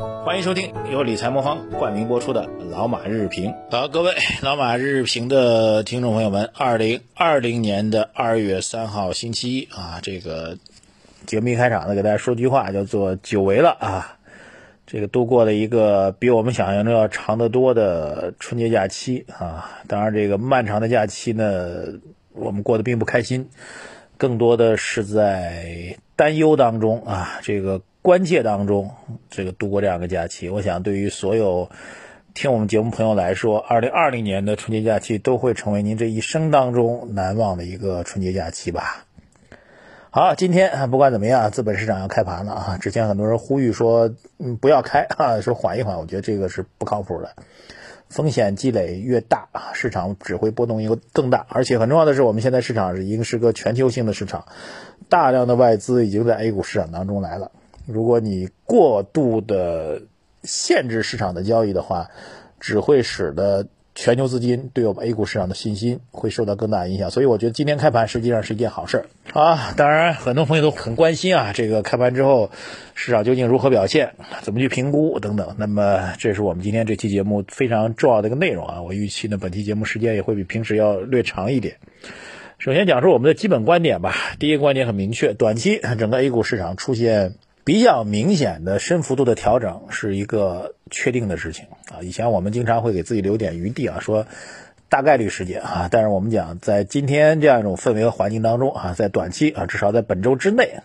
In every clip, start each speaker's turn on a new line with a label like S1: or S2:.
S1: 欢迎收听由理财魔方冠名播出的《老马日评》。好，各位老马日评的听众朋友们，二零二零年的二月三号星期一啊，这个节目一开场呢，给大家说句话，叫做久违了啊。这个度过了一个比我们想象中要长得多的春节假期啊，当然这个漫长的假期呢，我们过得并不开心，更多的是在担忧当中啊，这个关切当中，这个度过这样的假期。我想对于所有听我们节目朋友来说，二零二零年的春节假期都会成为您这一生当中难忘的一个春节假期吧。好，今天不管怎么样，资本市场要开盘了啊！之前很多人呼吁说，嗯，不要开 啊，说缓一缓，我觉得这个是不靠谱的。风险积累越大，市场只会波动又更大。而且很重要的是，我们现在市场是已经是个全球性的市场，大量的外资已经在 A 股市场当中来了。如果你过度的限制市场的交易的话，只会使得。全球资金对我们 A 股市场的信心会受到更大影响，所以我觉得今天开盘实际上是一件好事儿啊。当然，很多朋友都很关心啊，这个开盘之后市场究竟如何表现，怎么去评估等等。那么，这是我们今天这期节目非常重要的一个内容啊。我预期呢，本期节目时间也会比平时要略长一点。首先讲述我们的基本观点吧。第一个观点很明确，短期整个 A 股市场出现。比较明显的深幅度的调整是一个确定的事情啊！以前我们经常会给自己留点余地啊，说大概率事件啊。但是我们讲，在今天这样一种氛围和环境当中啊，在短期啊，至少在本周之内，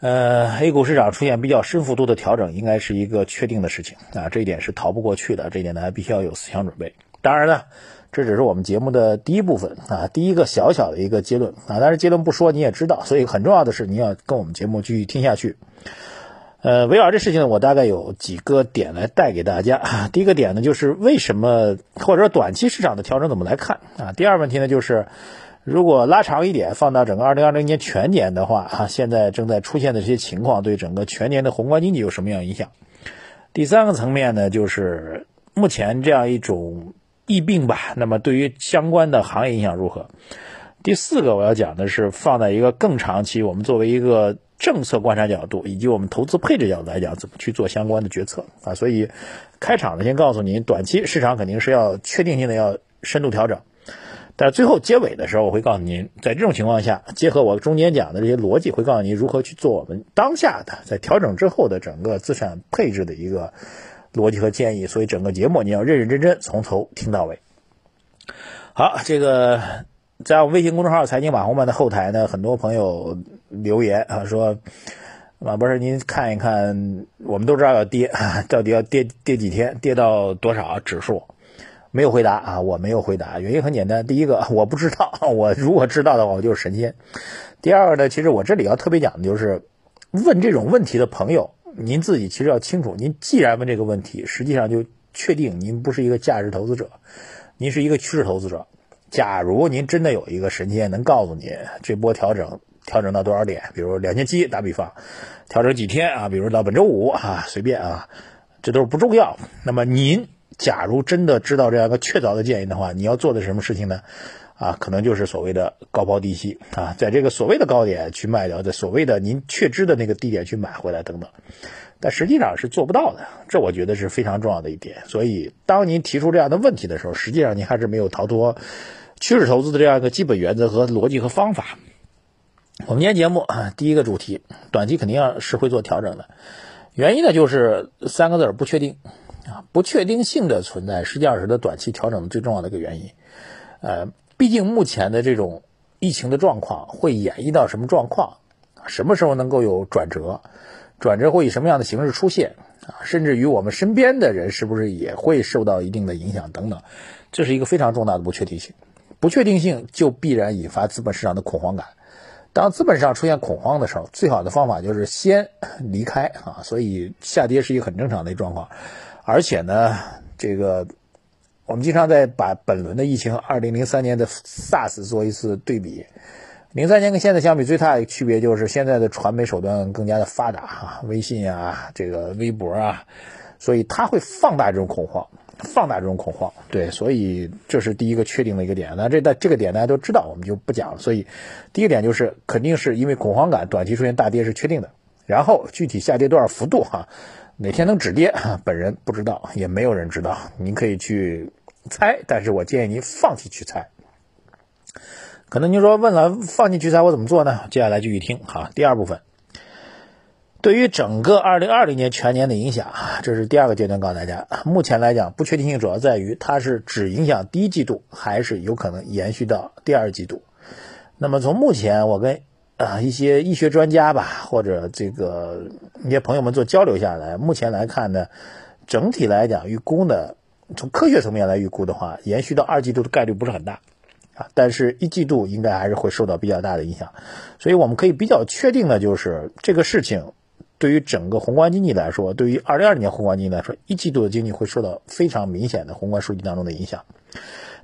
S1: 呃，A 股市场出现比较深幅度的调整，应该是一个确定的事情啊。这一点是逃不过去的，这一点大家必须要有思想准备。当然呢。这只是我们节目的第一部分啊，第一个小小的一个结论啊，但是结论不说你也知道，所以很重要的是你要跟我们节目继续听下去。呃，围绕这事情呢，我大概有几个点来带给大家。第一个点呢，就是为什么或者说短期市场的调整怎么来看啊？第二问题呢，就是如果拉长一点，放到整个二零二零年全年的话啊，现在正在出现的这些情况对整个全年的宏观经济有什么样影响？第三个层面呢，就是目前这样一种。疫病吧，那么对于相关的行业影响如何？第四个我要讲的是放在一个更长期，我们作为一个政策观察角度，以及我们投资配置角度来讲，怎么去做相关的决策啊？所以开场呢，先告诉您，短期市场肯定是要确定性的要深度调整，但最后结尾的时候，我会告诉您，在这种情况下，结合我中间讲的这些逻辑，会告诉您如何去做我们当下的在调整之后的整个资产配置的一个。逻辑和建议，所以整个节目你要认认真真从头听到尾。好，这个在我微信公众号“财经马红漫”的后台呢，很多朋友留言啊说：“马博士，您看一看，我们都知道要跌，到底要跌跌几天，跌到多少指数？”没有回答啊，我没有回答，原因很简单，第一个 我不知道，我如果知道的话，我就是神仙。第二个呢，其实我这里要特别讲的就是，问这种问题的朋友。您自己其实要清楚，您既然问这个问题，实际上就确定您不是一个价值投资者，您是一个趋势投资者。假如您真的有一个神仙能告诉你这波调整调整到多少点，比如两千七打比方，调整几天啊，比如到本周五啊，随便啊，这都是不重要。那么您假如真的知道这样一个确凿的建议的话，你要做的什么事情呢？啊，可能就是所谓的高抛低吸啊，在这个所谓的高点去卖掉，在所谓的您确知的那个低点去买回来等等，但实际上是做不到的，这我觉得是非常重要的一点。所以，当您提出这样的问题的时候，实际上您还是没有逃脱趋势投资的这样一个基本原则和逻辑和方法。我们今天节目啊，第一个主题，短期肯定要是会做调整的，原因呢就是三个字儿不确定啊，不确定性的存在，实际上是它短期调整最重要的一个原因，呃。毕竟目前的这种疫情的状况会演绎到什么状况？什么时候能够有转折？转折会以什么样的形式出现？啊，甚至于我们身边的人是不是也会受到一定的影响？等等，这是一个非常重大的不确定性。不确定性就必然引发资本市场的恐慌感。当资本市场出现恐慌的时候，最好的方法就是先离开啊。所以下跌是一个很正常的状况，而且呢，这个。我们经常在把本轮的疫情和二零零三年的 SARS 做一次对比。零三年跟现在相比，最大的区别就是现在的传媒手段更加的发达啊，微信啊，这个微博啊，所以它会放大这种恐慌，放大这种恐慌。对，所以这是第一个确定的一个点。那这在这个点大家都知道，我们就不讲了。所以第一个点就是肯定是因为恐慌感，短期出现大跌是确定的。然后具体下跌多少幅度哈？哪天能止跌，本人不知道，也没有人知道。您可以去猜，但是我建议您放弃去猜。可能您说问了放弃去猜我怎么做呢？接下来继续听哈。第二部分，对于整个二零二零年全年的影响，这是第二个阶段告诉大家。目前来讲，不确定性主要在于它是只影响第一季度，还是有可能延续到第二季度。那么从目前我跟啊一些医学专家吧，或者这个一些朋友们做交流下来，目前来看呢，整体来讲预估呢，从科学层面来预估的话，延续到二季度的概率不是很大。啊，但是一季度应该还是会受到比较大的影响，所以我们可以比较确定的就是这个事情对于整个宏观经济来说，对于二零二零年宏观经济来说，一季度的经济会受到非常明显的宏观数据当中的影响。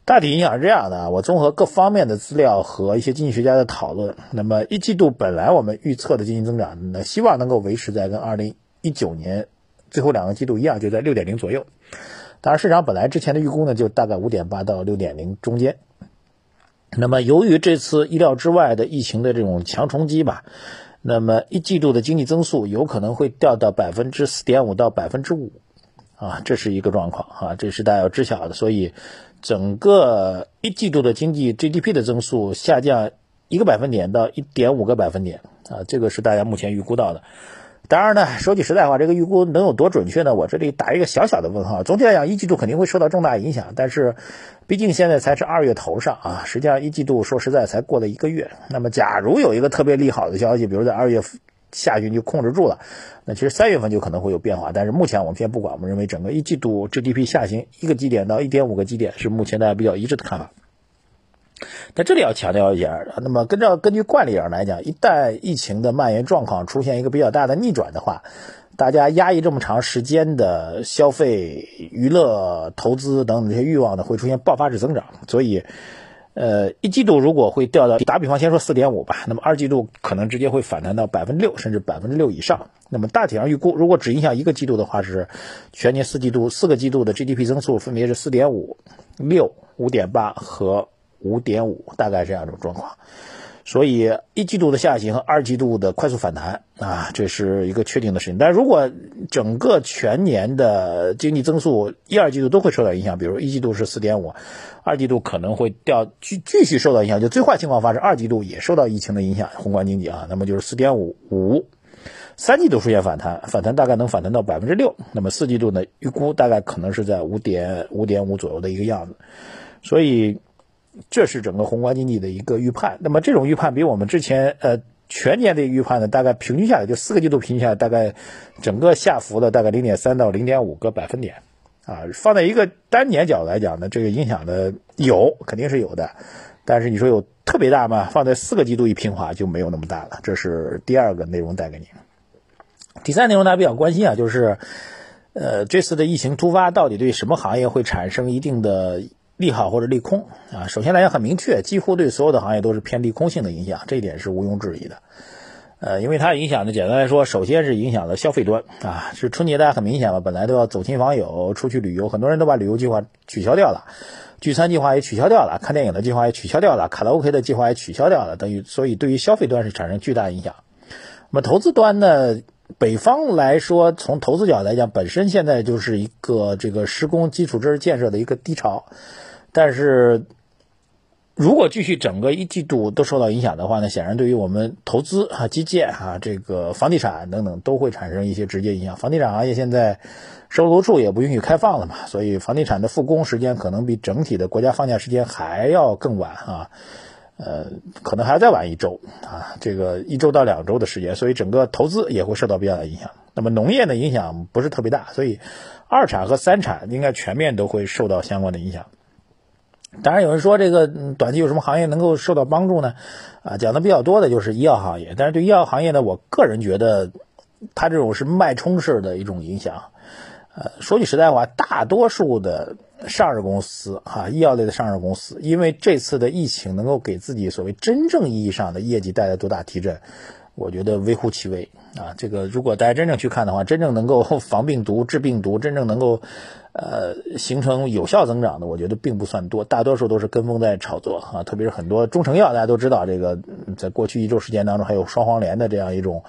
S1: 大体影响是这样的啊，我综合各方面的资料和一些经济学家的讨论，那么一季度本来我们预测的经济增长，呢，希望能够维持在跟二零一九年最后两个季度一样，就在六点零左右。当然，市场本来之前的预估呢，就大概五点八到六点零中间。那么，由于这次意料之外的疫情的这种强冲击吧，那么一季度的经济增速有可能会掉到百分之四点五到百分之五，啊，这是一个状况啊，这是大家要知晓的。所以，整个一季度的经济 GDP 的增速下降一个百分点到一点五个百分点，啊，这个是大家目前预估到的。当然呢，说句实在话，这个预估能有多准确呢？我这里打一个小小的问号。总体来讲，一季度肯定会受到重大影响，但是，毕竟现在才是二月头上啊，实际上一季度说实在才过了一个月。那么，假如有一个特别利好的消息，比如在二月下旬就控制住了，那其实三月份就可能会有变化。但是目前我们先不管，我们认为整个一季度 GDP 下行一个基点到一点五个基点是目前大家比较一致的看法。在这里要强调一下，那么根照根据惯例而来讲，一旦疫情的蔓延状况出现一个比较大的逆转的话，大家压抑这么长时间的消费、娱乐、投资等等这些欲望呢，会出现爆发式增长。所以，呃，一季度如果会掉到打比方，先说四点五吧，那么二季度可能直接会反弹到百分之六，甚至百分之六以上。那么大体上预估，如果只影响一个季度的话，是全年四季度四个季度的 GDP 增速分别是四点五、六、五点八和。五点五，大概这样一种状况，所以一季度的下行和二季度的快速反弹啊，这是一个确定的事情。但如果整个全年的经济增速一二季度都会受到影响，比如一季度是四点五，二季度可能会掉继继续受到影响，就最坏情况发生，二季度也受到疫情的影响，宏观经济啊，那么就是四点五五，三季度出现反弹，反弹大概能反弹到百分之六，那么四季度呢，预估大概可能是在五点五点五左右的一个样子，所以。这是整个宏观经济的一个预判，那么这种预判比我们之前呃全年的预判呢，大概平均下来就四个季度平均下来，大概整个下浮了大概零点三到零点五个百分点，啊，放在一个单年角度来讲呢，这个影响的有肯定是有的，但是你说有特别大吗？放在四个季度一平滑就没有那么大了。这是第二个内容带给你。第三内容大家比较关心啊，就是呃这次的疫情突发到底对什么行业会产生一定的？利好或者利空啊，首先来讲很明确，几乎对所有的行业都是偏利空性的影响，这一点是毋庸置疑的。呃，因为它影响呢，简单来说，首先是影响了消费端啊，是春节大家很明显嘛，本来都要走亲访友、出去旅游，很多人都把旅游计划取消掉了，聚餐计划也取消掉了，看电影的计划也取消掉了，卡拉 OK 的计划也取消掉了，等于所以对于消费端是产生巨大影响。那么投资端呢，北方来说，从投资角度来讲，本身现在就是一个这个施工基础设施建设的一个低潮。但是，如果继续整个一季度都受到影响的话呢，显然对于我们投资啊、基建啊、这个房地产等等都会产生一些直接影响。房地产行业现在售楼处也不允许开放了嘛，所以房地产的复工时间可能比整体的国家放假时间还要更晚啊，呃，可能还要再晚一周啊，这个一周到两周的时间，所以整个投资也会受到比较大影响。那么农业的影响不是特别大，所以二产和三产应该全面都会受到相关的影响。当然有人说这个短期有什么行业能够受到帮助呢？啊，讲的比较多的就是医药行业。但是对医药行业呢，我个人觉得它这种是脉冲式的一种影响。呃，说句实在话，大多数的上市公司哈，医药类的上市公司，因为这次的疫情能够给自己所谓真正意义上的业绩带来多大提振，我觉得微乎其微啊。这个如果大家真正去看的话，真正能够防病毒、治病毒，真正能够。呃，形成有效增长的，我觉得并不算多，大多数都是跟风在炒作啊。特别是很多中成药，大家都知道，这个在过去一周时间当中，还有双黄连的这样一种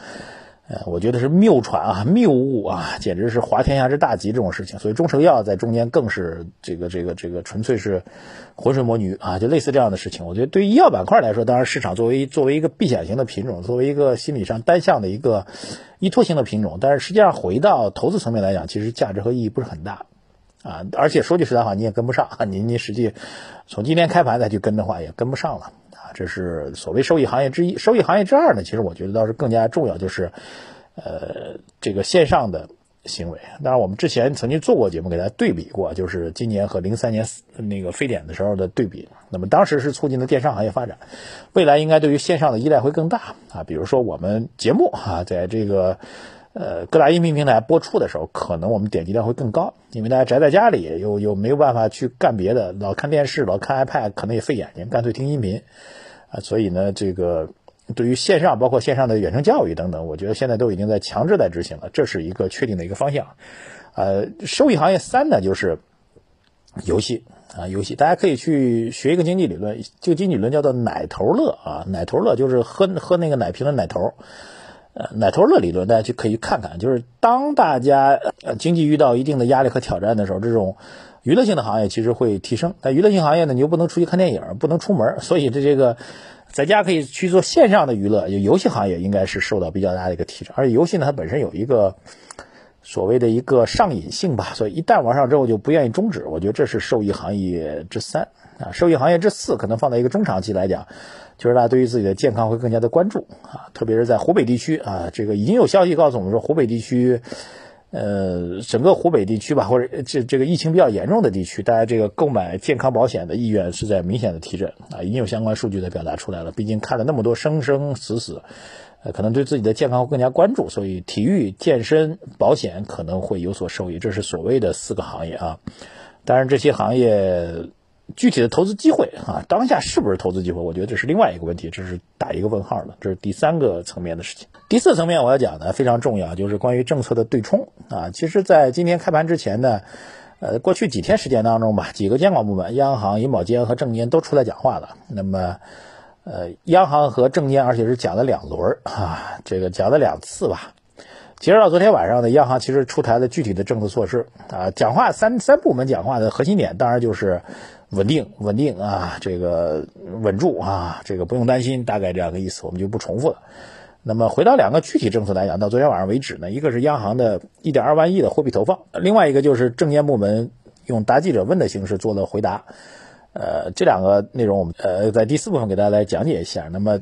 S1: 呃，我觉得是谬传啊，谬误啊，简直是滑天下之大稽这种事情。所以中成药在中间更是这个这个这个纯粹是浑水摸鱼啊，就类似这样的事情。我觉得对于医药板块来说，当然市场作为作为一个避险型的品种，作为一个心理上单向的一个依托型的品种，但是实际上回到投资层面来讲，其实价值和意义不是很大啊。而且说句实在话，你也跟不上，你你实际从今天开盘再去跟的话，也跟不上了。这是所谓收益行业之一，收益行业之二呢？其实我觉得倒是更加重要，就是，呃，这个线上的行为。当然，我们之前曾经做过节目，给大家对比过，就是今年和零三年那个非典的时候的对比。那么当时是促进了电商行业发展，未来应该对于线上的依赖会更大啊。比如说我们节目啊，在这个呃各大音频平台播出的时候，可能我们点击量会更高，因为大家宅在家里，又又没有办法去干别的，老看电视，老看 iPad，可能也费眼睛，干脆听音频。啊，所以呢，这个对于线上，包括线上的远程教育等等，我觉得现在都已经在强制在执行了，这是一个确定的一个方向。呃，收益行业三呢，就是游戏啊，游戏，大家可以去学一个经济理论，这个经济理论叫做奶头乐啊，奶头乐就是喝喝那个奶瓶的奶头，呃，奶头乐理论，大家就可以看看，就是当大家经济遇到一定的压力和挑战的时候，这种。娱乐性的行业其实会提升，但娱乐性行业呢，你又不能出去看电影，不能出门，所以这这个在家可以去做线上的娱乐，就游戏行业应该是受到比较大的一个提升。而且游戏呢，它本身有一个所谓的一个上瘾性吧，所以一旦玩上之后就不愿意终止。我觉得这是受益行业之三啊，受益行业之四可能放在一个中长期来讲，就是大家对于自己的健康会更加的关注啊，特别是在湖北地区啊，这个已经有消息告诉我们说湖北地区。呃，整个湖北地区吧，或者这这个疫情比较严重的地区，大家这个购买健康保险的意愿是在明显的提振啊，已经有相关数据的表达出来了。毕竟看了那么多生生死死，呃，可能对自己的健康会更加关注，所以体育、健身、保险可能会有所受益。这是所谓的四个行业啊，当然这些行业。具体的投资机会啊，当下是不是投资机会？我觉得这是另外一个问题，这是打一个问号的。这是第三个层面的事情。第四层面我要讲的非常重要，就是关于政策的对冲啊。其实，在今天开盘之前呢，呃，过去几天时间当中吧，几个监管部门，央行、银保监和证监都出来讲话了。那么，呃，央行和证监，而且是讲了两轮啊，这个讲了两次吧。截止到昨天晚上呢，央行其实出台了具体的政策措施啊，讲话三三部门讲话的核心点，当然就是。稳定，稳定啊，这个稳住啊，这个不用担心，大概这样的意思，我们就不重复了。那么回到两个具体政策来讲，到昨天晚上为止呢，一个是央行的一点二万亿的货币投放，另外一个就是证监部门用答记者问的形式做了回答。呃，这两个内容我们呃在第四部分给大家来讲解一下。那么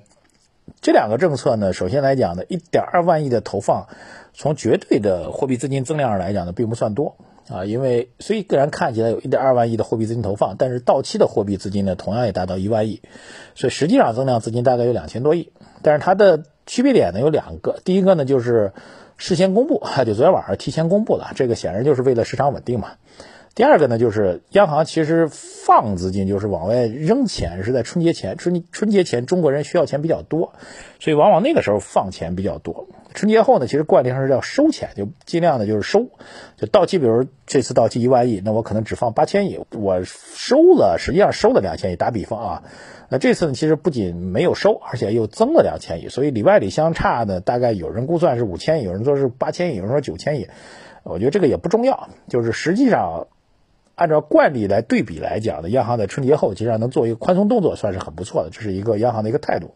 S1: 这两个政策呢，首先来讲呢，1.2万亿的投放，从绝对的货币资金增量上来讲呢，并不算多。啊，因为虽然看起来有一点二万亿的货币资金投放，但是到期的货币资金呢，同样也达到一万亿，所以实际上增量资金大概有两千多亿。但是它的区别点呢有两个，第一个呢就是事先公布，就昨天晚上提前公布了，这个显然就是为了市场稳定嘛。第二个呢，就是央行其实放资金，就是往外扔钱，是在春节前。春春节前中国人需要钱比较多，所以往往那个时候放钱比较多。春节后呢，其实惯例上是要收钱，就尽量的就是收。就到期，比如这次到期一万亿，那我可能只放八千亿，我收了，实际上收了两千亿。打比方啊，那这次呢，其实不仅没有收，而且又增了两千亿，所以里外里相差呢，大概有人估算是五千亿，有人说是八千亿，有人说九千亿。我觉得这个也不重要，就是实际上。按照惯例来对比来讲呢，央行在春节后其实上能做一个宽松动作，算是很不错的。这是一个央行的一个态度。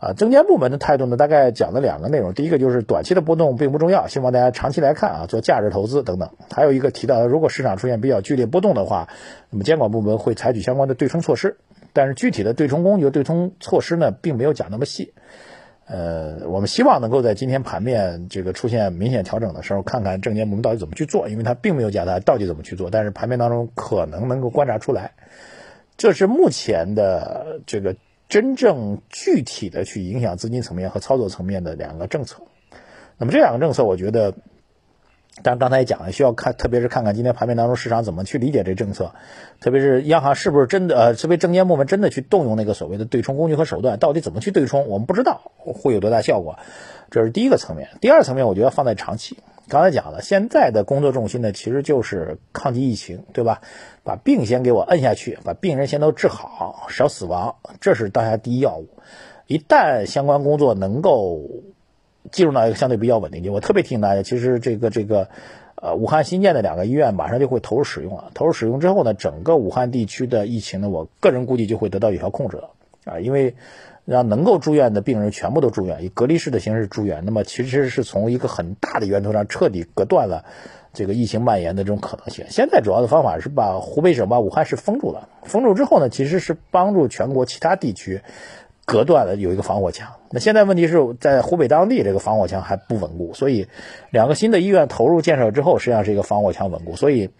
S1: 啊，证监部门的态度呢，大概讲了两个内容。第一个就是短期的波动并不重要，希望大家长期来看啊，做价值投资等等。还有一个提到，如果市场出现比较剧烈波动的话，那么监管部门会采取相关的对冲措施。但是具体的对冲工具、对冲措施呢，并没有讲那么细。呃，我们希望能够在今天盘面这个出现明显调整的时候，看看证监部门到底怎么去做，因为它并没有讲它到底怎么去做，但是盘面当中可能能够观察出来，这是目前的这个真正具体的去影响资金层面和操作层面的两个政策。那么这两个政策，我觉得。但刚才也讲了，需要看，特别是看看今天盘面当中市场怎么去理解这政策，特别是央行是不是真的，呃，特别证监部门真的去动用那个所谓的对冲工具和手段，到底怎么去对冲，我们不知道会有多大效果，这是第一个层面。第二层面，我觉得放在长期，刚才讲了，现在的工作重心呢，其实就是抗击疫情，对吧？把病先给我摁下去，把病人先都治好，少死亡，这是当下第一要务。一旦相关工作能够。进入到一个相对比较稳定期。我特别提醒大家，其实这个这个，呃，武汉新建的两个医院马上就会投入使用了。投入使用之后呢，整个武汉地区的疫情呢，我个人估计就会得到有效控制了啊，因为让能够住院的病人全部都住院，以隔离式的形式住院，那么其实是从一个很大的源头上彻底隔断了。这个疫情蔓延的这种可能性，现在主要的方法是把湖北省把武汉市封住了。封住之后呢，其实是帮助全国其他地区隔断了有一个防火墙。那现在问题是在湖北当地这个防火墙还不稳固，所以两个新的医院投入建设之后，实际上是一个防火墙稳固。所以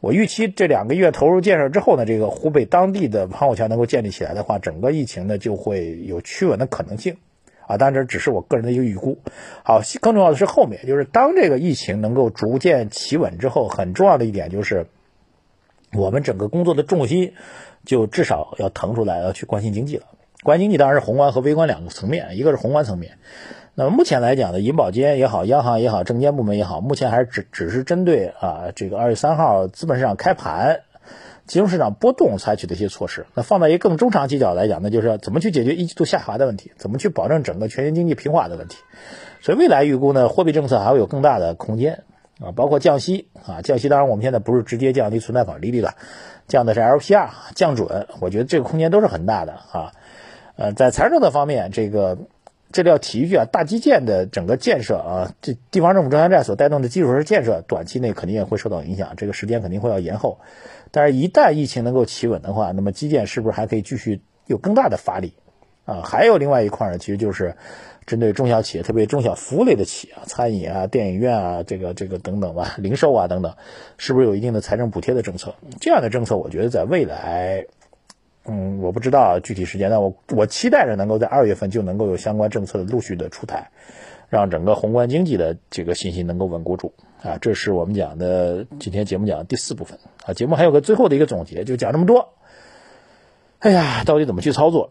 S1: 我预期这两个医院投入建设之后呢，这个湖北当地的防火墙能够建立起来的话，整个疫情呢就会有趋稳的可能性。啊，当然这只是我个人的一个预估。好，更重要的是后面，就是当这个疫情能够逐渐企稳之后，很重要的一点就是，我们整个工作的重心就至少要腾出来，要去关心经济了。关心经济当然是宏观和微观两个层面，一个是宏观层面。那么目前来讲呢，银保监也好，央行也好，证监部门也好，目前还是只只是针对啊这个二月三号资本市场开盘。金融市场波动采取的一些措施，那放在一个更中长期角来讲呢，就是怎么去解决一季度下滑的问题，怎么去保证整个全球经济平滑的问题。所以未来预估呢，货币政策还会有更大的空间啊，包括降息啊，降息当然我们现在不是直接降低存贷款利率了，降的是 LPR 降准，我觉得这个空间都是很大的啊。呃，在财政的方面，这个这里要提一句啊，大基建的整个建设啊，这地方政府债所带动的基础设施建设，短期内肯定也会受到影响，这个时间肯定会要延后。但是，一旦疫情能够企稳的话，那么基建是不是还可以继续有更大的发力啊？还有另外一块呢，其实就是针对中小企业，特别中小服务类的企业，餐饮啊、电影院啊，这个这个等等吧，零售啊等等，是不是有一定的财政补贴的政策？这样的政策，我觉得在未来，嗯，我不知道具体时间，但我我期待着能够在二月份就能够有相关政策的陆续的出台，让整个宏观经济的这个信心能够稳固住。啊，这是我们讲的今天节目讲的第四部分啊。节目还有个最后的一个总结，就讲这么多。哎呀，到底怎么去操作？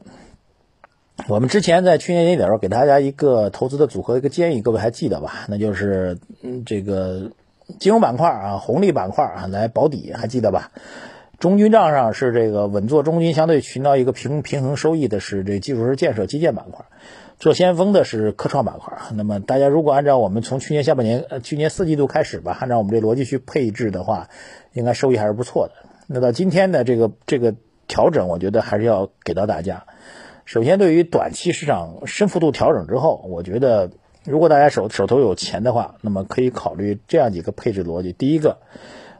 S1: 我们之前在去年年底的时候给大家一个投资的组合一个建议，各位还记得吧？那就是嗯，这个金融板块啊，红利板块啊来保底，还记得吧？中军账上是这个稳坐中军，相对寻到一个平平衡收益的是这基础设施建设基建板块。做先锋的是科创板块，那么大家如果按照我们从去年下半年，呃，去年四季度开始吧，按照我们这逻辑去配置的话，应该收益还是不错的。那到今天的这个这个调整，我觉得还是要给到大家。首先，对于短期市场深幅度调整之后，我觉得如果大家手手头有钱的话，那么可以考虑这样几个配置逻辑。第一个，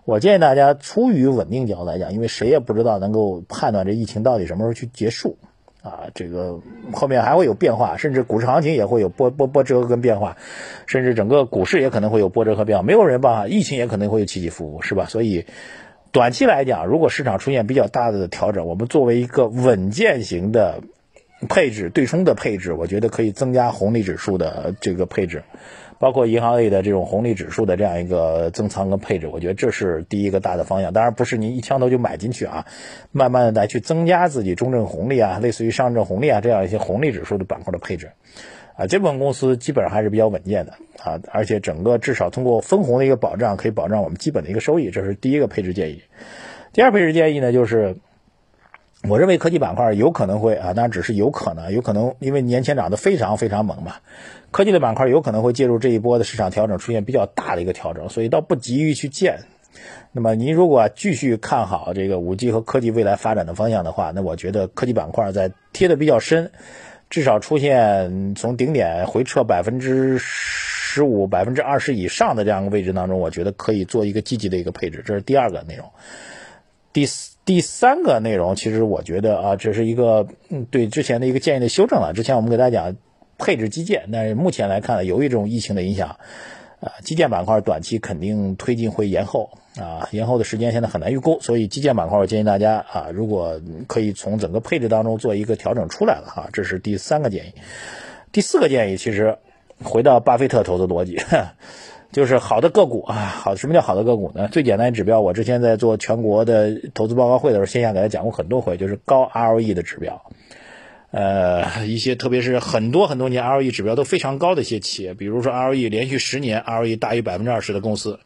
S1: 我建议大家出于稳定角度来讲，因为谁也不知道能够判断这疫情到底什么时候去结束。啊，这个后面还会有变化，甚至股市行情也会有波波波折跟变化，甚至整个股市也可能会有波折和变化，没有人办法，疫情也可能会有起起伏伏，是吧？所以短期来讲，如果市场出现比较大的调整，我们作为一个稳健型的配置、对冲的配置，我觉得可以增加红利指数的这个配置。包括银行类的这种红利指数的这样一个增仓跟配置，我觉得这是第一个大的方向。当然不是您一枪头就买进去啊，慢慢的来去增加自己中证红利啊，类似于上证红利啊这样一些红利指数的板块的配置。啊，这部分公司基本上还是比较稳健的啊，而且整个至少通过分红的一个保障，可以保障我们基本的一个收益，这是第一个配置建议。第二配置建议呢，就是。我认为科技板块有可能会啊，当然只是有可能，有可能因为年前涨得非常非常猛嘛，科技的板块有可能会介入这一波的市场调整，出现比较大的一个调整，所以倒不急于去建。那么您如果继续看好这个五 G 和科技未来发展的方向的话，那我觉得科技板块在贴的比较深，至少出现从顶点回撤百分之十五、百分之二十以上的这样一个位置当中，我觉得可以做一个积极的一个配置，这是第二个内容。第。第三个内容，其实我觉得啊，这是一个对之前的一个建议的修正了。之前我们给大家讲配置基建，但是目前来看呢，由于这种疫情的影响，啊，基建板块短期肯定推进会延后啊，延后的时间现在很难预估，所以基建板块我建议大家啊，如果可以从整个配置当中做一个调整出来了哈，这是第三个建议。第四个建议，其实回到巴菲特投资逻辑。就是好的个股啊，好，什么叫好的个股呢？最简单的指标，我之前在做全国的投资报告会的时候，线下给他讲过很多回，就是高 ROE 的指标。呃，一些特别是很多很多年 ROE 指标都非常高的一些企业，比如说 ROE 连续十年 ROE 大于百分之二十的公司，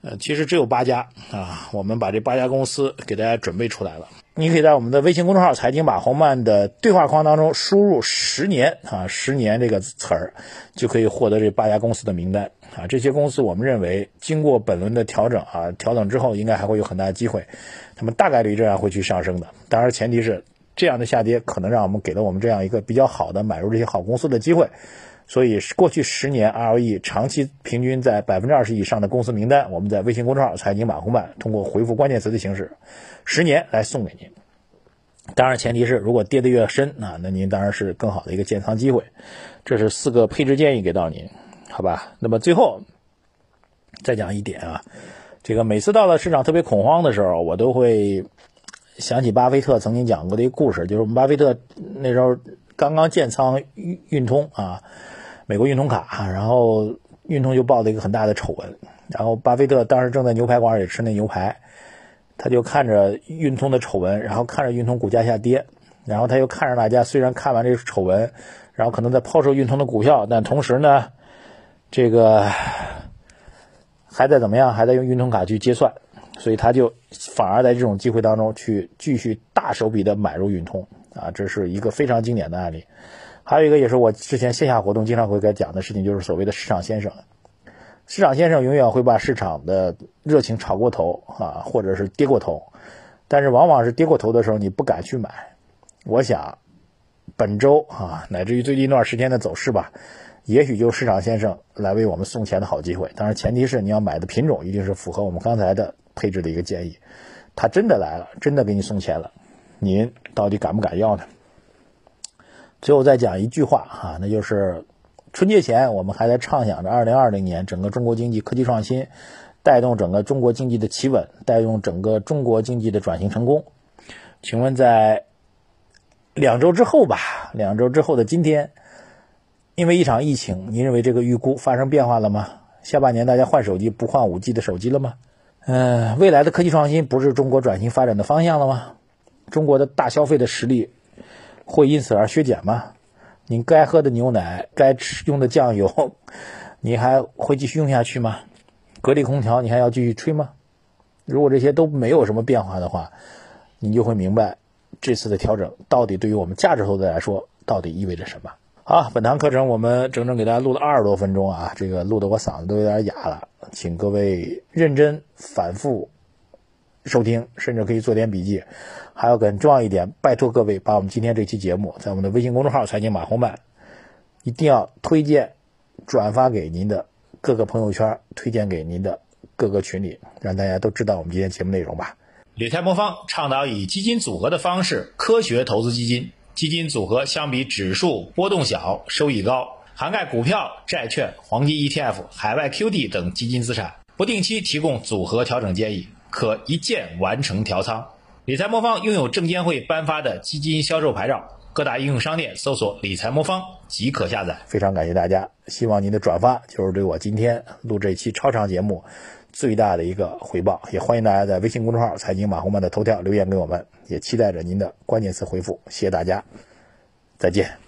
S1: 呃，其实只有八家啊，我们把这八家公司给大家准备出来了。你可以在我们的微信公众号“财经马红漫”的对话框当中输入“十年”啊，“十年”这个词儿，就可以获得这八家公司的名单啊。这些公司我们认为经过本轮的调整啊，调整之后应该还会有很大的机会，他们大概率仍然会去上升的。当然，前提是这样的下跌可能让我们给了我们这样一个比较好的买入这些好公司的机会。所以，过去十年 ROE 长期平均在百分之二十以上的公司名单，我们在微信公众号“财经马红漫”通过回复关键词的形式，十年来送给您。当然，前提是如果跌得越深啊，那您当然是更好的一个建仓机会。这是四个配置建议给到您，好吧？那么最后再讲一点啊，这个每次到了市场特别恐慌的时候，我都会想起巴菲特曾经讲过的一个故事，就是我们巴菲特那时候刚刚建仓运运通啊。美国运通卡，然后运通就报了一个很大的丑闻，然后巴菲特当时正在牛排馆里吃那牛排，他就看着运通的丑闻，然后看着运通股价下跌，然后他又看着大家虽然看完这个丑闻，然后可能在抛售运通的股票，但同时呢，这个还在怎么样，还在用运通卡去结算，所以他就反而在这种机会当中去继续大手笔的买入运通。啊，这是一个非常经典的案例。还有一个也是我之前线下活动经常会给讲的事情，就是所谓的市场先生。市场先生永远会把市场的热情炒过头啊，或者是跌过头，但是往往是跌过头的时候你不敢去买。我想本周啊，乃至于最近一段时间的走势吧，也许就是市场先生来为我们送钱的好机会。当然前提是你要买的品种一定是符合我们刚才的配置的一个建议。他真的来了，真的给你送钱了，您到底敢不敢要呢？最后再讲一句话哈，那就是春节前我们还在畅想着二零二零年整个中国经济科技创新带动整个中国经济的企稳，带动整个中国经济的转型成功。请问在两周之后吧，两周之后的今天，因为一场疫情，您认为这个预估发生变化了吗？下半年大家换手机不换五 G 的手机了吗？嗯，未来的科技创新不是中国转型发展的方向了吗？中国的大消费的实力。会因此而削减吗？您该喝的牛奶，该吃用的酱油，你还会继续用下去吗？格力空调你还要继续吹吗？如果这些都没有什么变化的话，你就会明白这次的调整到底对于我们价值投资来说到底意味着什么。好，本堂课程我们整整给大家录了二十多分钟啊，这个录的我嗓子都有点哑了，请各位认真反复收听，甚至可以做点笔记。还有更重要一点，拜托各位把我们今天这期节目在我们的微信公众号“财经马红漫”一定要推荐、转发给您的各个朋友圈，推荐给您的各个群里，让大家都知道我们今天节目内容吧。理财魔方倡导以基金组合的方式科学投资基金，基金组合相比指数波动小、收益高，涵盖股票、债券、黄金 ETF、海外 QD 等基金资产，不定期提供组合调整建议，可一键完成调仓。理财魔方拥有证监会颁发的基金销售牌照，各大应用商店搜索“理财魔方”即可下载。非常感谢大家，希望您的转发就是对我今天录这期超长节目最大的一个回报。也欢迎大家在微信公众号“财经马红漫”的头条留言给我们，也期待着您的关键词回复。谢谢大家，再见。